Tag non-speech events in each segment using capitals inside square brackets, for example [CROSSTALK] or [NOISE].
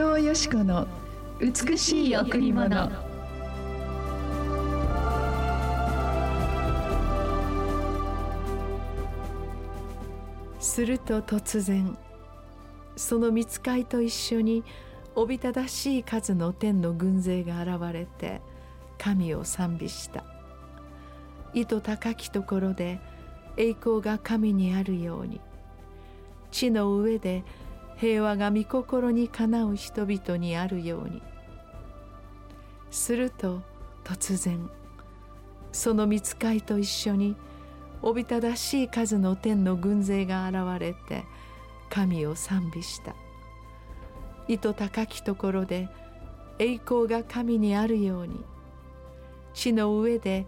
藤よし子の美しい贈り物。すると突然その見つかいと一緒におびただしい数の天の軍勢が現れて神を賛美した。意図高きところで栄光が神にあるように。地の上で平和が御心にかなう人々にあるように。すると突然その見つかいと一緒におびただしい数の天の軍勢が現れて神を賛美した。意図高きところで栄光が神にあるように。地の上で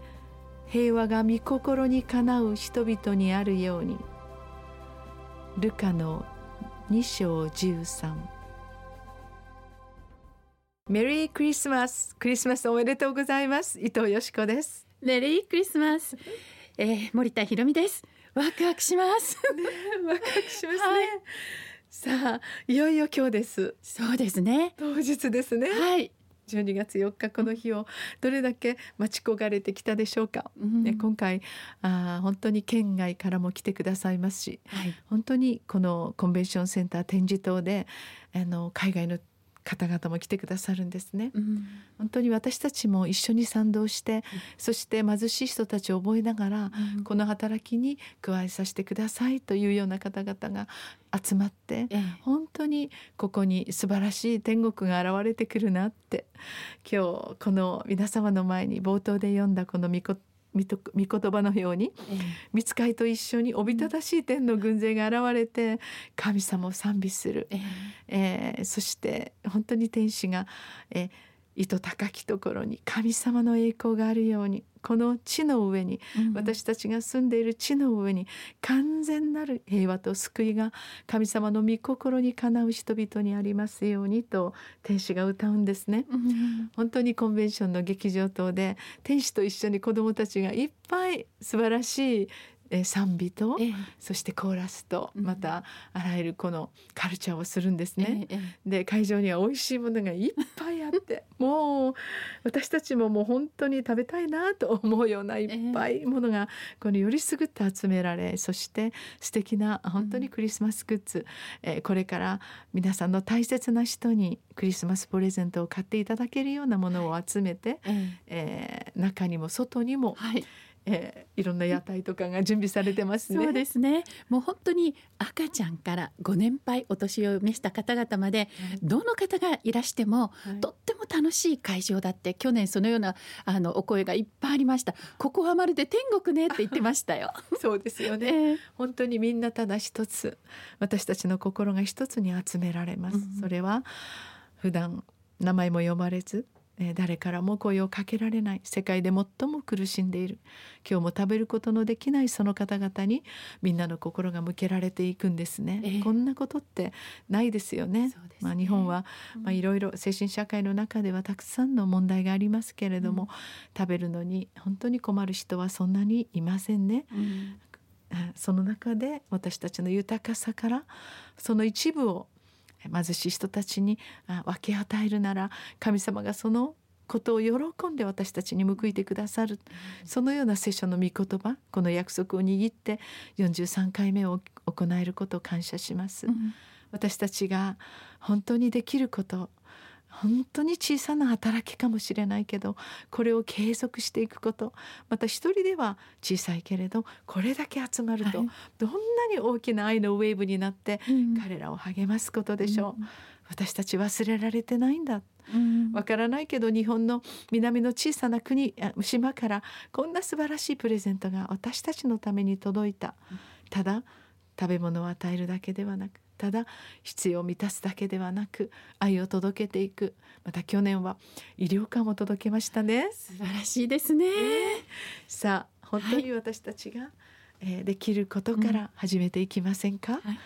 平和が御心にかなう人々にあるように。ルカの2章13メリークリスマスクリスマスおめでとうございます。伊藤よしこです。メリークリスマス、えー、森田ひろみです。ワクワクします、ね、ワクワクしますね、はい、さあいよいよ今日です。そうですね。当日ですね。はい12月4日この日をどれだけ待ち焦がれてきたでしょうか、うん、今回あ本当に県外からも来てくださいますし、はい、本当にこのコンベンションセンター展示棟であの海外の方々も来てくださるんですね、うん、本当に私たちも一緒に賛同して、うん、そして貧しい人たちを覚えながら、うん、この働きに加えさせてくださいというような方々が集まって、ええ、本当にここに素晴らしい天国が現れてくるなって今日この皆様の前に冒頭で読んだこの御言御言葉のように、ええ、見つかいと一緒におびただしい天の軍勢が現れて神様を賛美する、え。えー、そして本当に天使が、えー、意図高きところに神様の栄光があるようにこの地の上に、うん、私たちが住んでいる地の上に完全なる平和と救いが神様の御心にかなう人々にありますようにと天使が歌うんですね、うん、本当にコンベンションの劇場等で天使と一緒に子どもたちがいっぱい素晴らしいえ賛美と、ええ、そしてコーラスとまたあらゆるこのカルチャーをするんですね。え、で会場には美味しいものがいっぱいあって [LAUGHS] もう私たちももう本当に食べたいなと思うようないっぱいものがこのよりすぐって集められそして素敵な本当にクリスマスグッズ、うん、えこれから皆さんの大切な人にクリスマスプレゼントを買っていただけるようなものを集めて、はい、えー、中にも外にも、はいえー、いろんな屋台とかが準備されてますね。そうですね。もう本当に赤ちゃんからご年配お年を召した方々まで、はい、どの方がいらしても、はい、とっても楽しい会場だって去年そのようなあのお声がいっぱいありました。ここはまるで天国ねって言ってましたよ。[LAUGHS] そうですよね、えー、本当にみんなただ一つ私たちの心が一つに集められます。うん、それは普段名前も読まれず誰からも声をかけられない世界で最も苦しんでいる。今日も食べることのできないその方々にみんなの心が向けられていくんですね、えー、こんなことってないですよね、ね、まあ、日本は、まあ、いろいろ精神社会の中ではたくさんの問題がありますけれども、うん、食べるのに本当に困る人はそんなにいませんね、うん。その中で私たちの豊かさからその一部を貧しい人たちに分け与えるなら神様がそのことを喜んで私たちに報いてくださる、そのような聖書の御言葉この約束を握って43回目を行えることを感謝します。うん、私たちが本当にできること本当に小さな働きかもしれないけどこれを継続していくこと。また一人では小さいけれどこれだけ集まると、どんなに大きな愛のウェーブになって彼らを励ますことでしょう。うん、私たち忘れられてないんだ。わからないけど日本の南の小さな国島からこんな素晴らしいプレゼントが私たちのために届いた。ただ食べ物を与えるだけではなくただ必要を満たすだけではなく愛を届けていく。また去年は医療館を届けましたね。素晴らしいですね、えー、さあ本当に私たちが、はい、えー、できることから始めていきませんか、うんはい、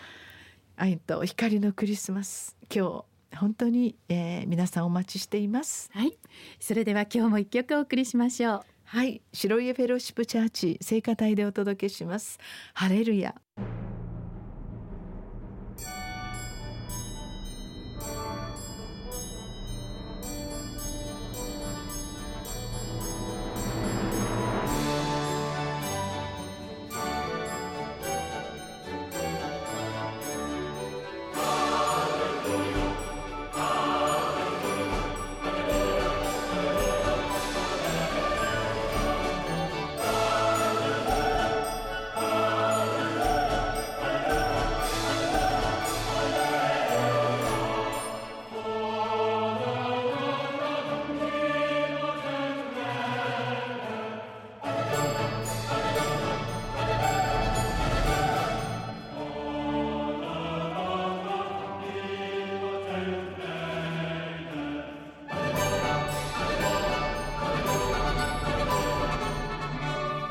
愛と光のクリスマス。今日本当に、えー、皆さんお待ちしています。はい。それでは今日も一曲お送りしましょう。はい。白家フェローシップチャーチ聖歌隊でお届けします。ハレルヤ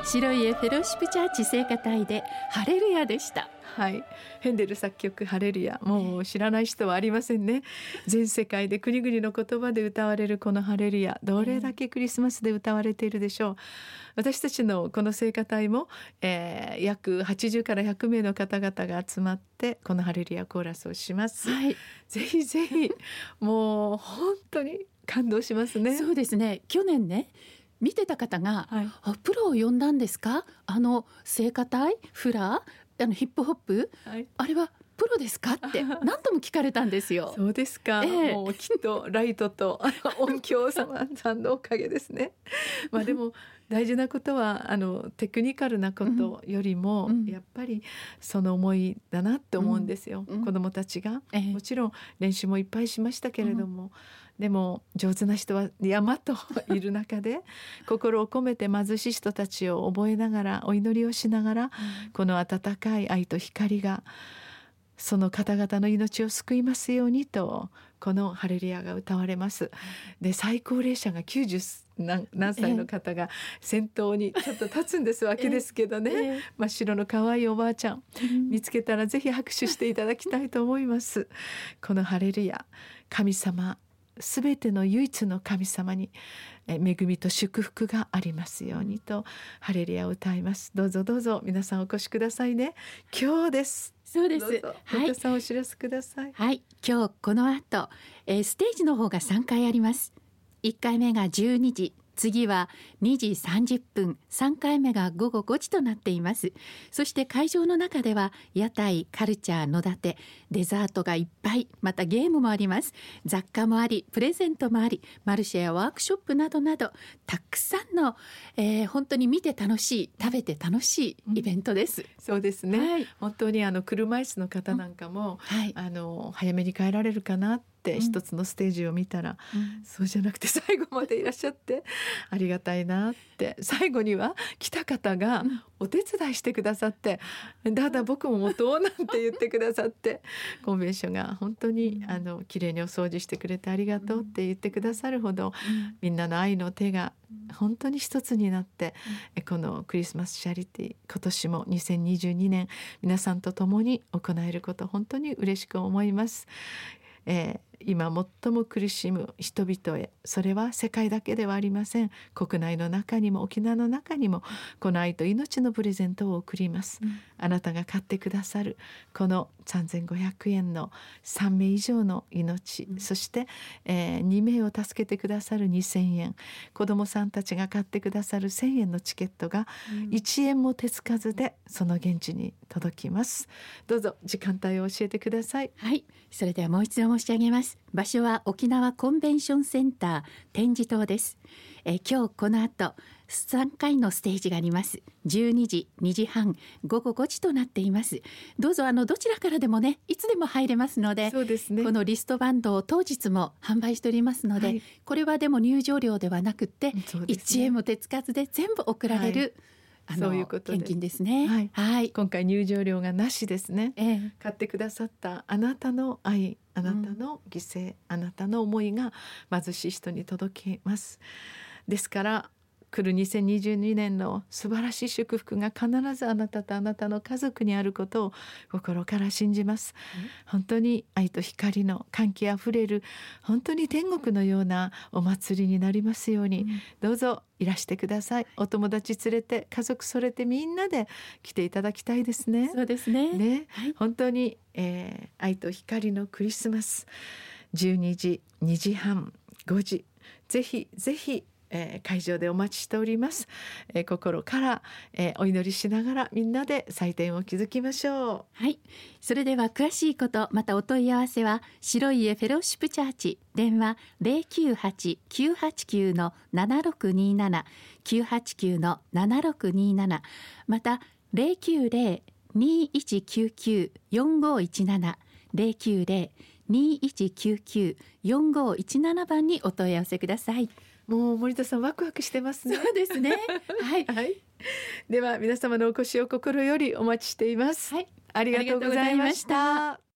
白家フェローシップチャーチ聖歌隊でハレルヤでした。はい。ヘンデル作曲ハレルヤ。もう知らない人はありませんね。全世界で国々の言葉で歌われるこのハレルヤ。どれだけクリスマスで歌われているでしょう。私たちのこの聖歌隊も、えー、約80から100名の方々が集まってこのハレルヤコーラスをします、はい、ぜひぜひ。もう本当に感動しますね。そうですね。去年ね見てた方が、はい、あプロを呼んだんですか？あの聖歌隊？フラー？あのヒップホップ、はい、あれはプロですか？って [LAUGHS] 何度も聞かれたんですよ。そうですか。えー、もうきっとライトと音響様さんのおかげですね。[LAUGHS] まあでも大事なことはあのテクニカルなことよりも、うん、やっぱりその思いだなって思うんですよ。うん、子供たちが、えー、もちろん練習もいっぱいしましたけれども。うんでも上手な人は山といる中で [LAUGHS] 心を込めて貧しい人たちを覚えながらお祈りをしながら、この温かい愛と光がその方々の命を救いますようにとこのハレルヤが歌われます。で最高齢者が90何何歳の方が先頭にちょっと立つんですわけですけどね、えー、真っ白の可愛いおばあちゃん、見つけたらぜひ拍手していただきたいと思います。このハレルヤ神様すべての唯一の神様に恵みと祝福がありますようにとハレルヤを歌います。どうぞどうぞ皆さんお越しくださいね。今日です。そうです。はい。さんお知らせください。はい。今日この後、えー、ステージの方が3回あります。1回目が12時次は2時30分3回目が午後5時となっています。そして会場の中では屋台カルチャー野立てデザートがいっぱいまたゲームもあります。雑貨もありプレゼントもありマルシェやワークショップなどなどたくさんの、えー、本当に見て楽しい食べて楽しいイベントです、うん、そうですね、はい、本当にあの車椅子の方なんかも、うん。はい、あの早めに帰られるかなって一つのステージを見たら、うん、そうじゃなくて最後までいらっしゃって [LAUGHS] ありがたいなって。最後には来た方がお手伝いしてくださって「だだ僕も持とう」なんて言ってくださって [LAUGHS] コンベンションが本当にあの綺麗にお掃除してくれてありがとうって言ってくださるほどみんなの愛の手が本当に一つになってこのクリスマスチャリティ今年も2022年皆さんと共に行えること本当に嬉しく思います。えー、今最も苦しむ人々へそれは世界だけではありません。国内の中にも沖縄の中にもこの愛と命のプレゼントを送ります、うん、あなたが買ってくださるこの3500円の3名以上の命、うん、そして、えー、2名を助けてくださる2000円。子どもさんたちが買ってくださる1000円のチケットが1円も手つかずでその現地に届きます。どうぞ時間帯を教えてください。はい。それではもう一度申し上げます場所は沖縄コンベンションセンター展示棟です。え今日この後3回のステージがあります。12時2時半午後5時となっています。どうぞあのどちらからでもねいつでも入れますのでそうですね。このリストバンドを当日も販売しておりますので、はい、これはでも入場料ではなくて、ね、1円も手つかずで全部送られる、はい、そういうこと献金ですね、はい、はい、今回入場料がなしですね、ええ、買ってくださったあなたの愛あなたの犠牲、うん、あなたの思いが貧しい人に届きます。ですから来る2022年の素晴らしい祝福が必ずあなたとあなたの家族にあることを心から信じます、本当に愛と光の歓喜あふれる本当に天国のようなお祭りになりますように、うん、どうぞいらしてください。お友達連れて家族それてみんなで来ていただきたいですね。そうですね。ね、はい、本当に、えー、愛と光のクリスマス。12時2時半5時。ぜひぜひえー、会場でお待ちしております、えー、心から、えー、お祈りしながらみんなで祭典を築きましょう。はい。それでは詳しいことまたお問い合わせは白い家フェローシップチャーチ電話零九八九八九の七六二七九八九の七六二七また零九零二一九九四五一七零九零二一九九四五一七番にお問い合わせください。もう森田さんワクワクしてますね。そうですね。はい、[LAUGHS] はい。では皆様のお越しを心よりお待ちしています。はい、ありがとうございました。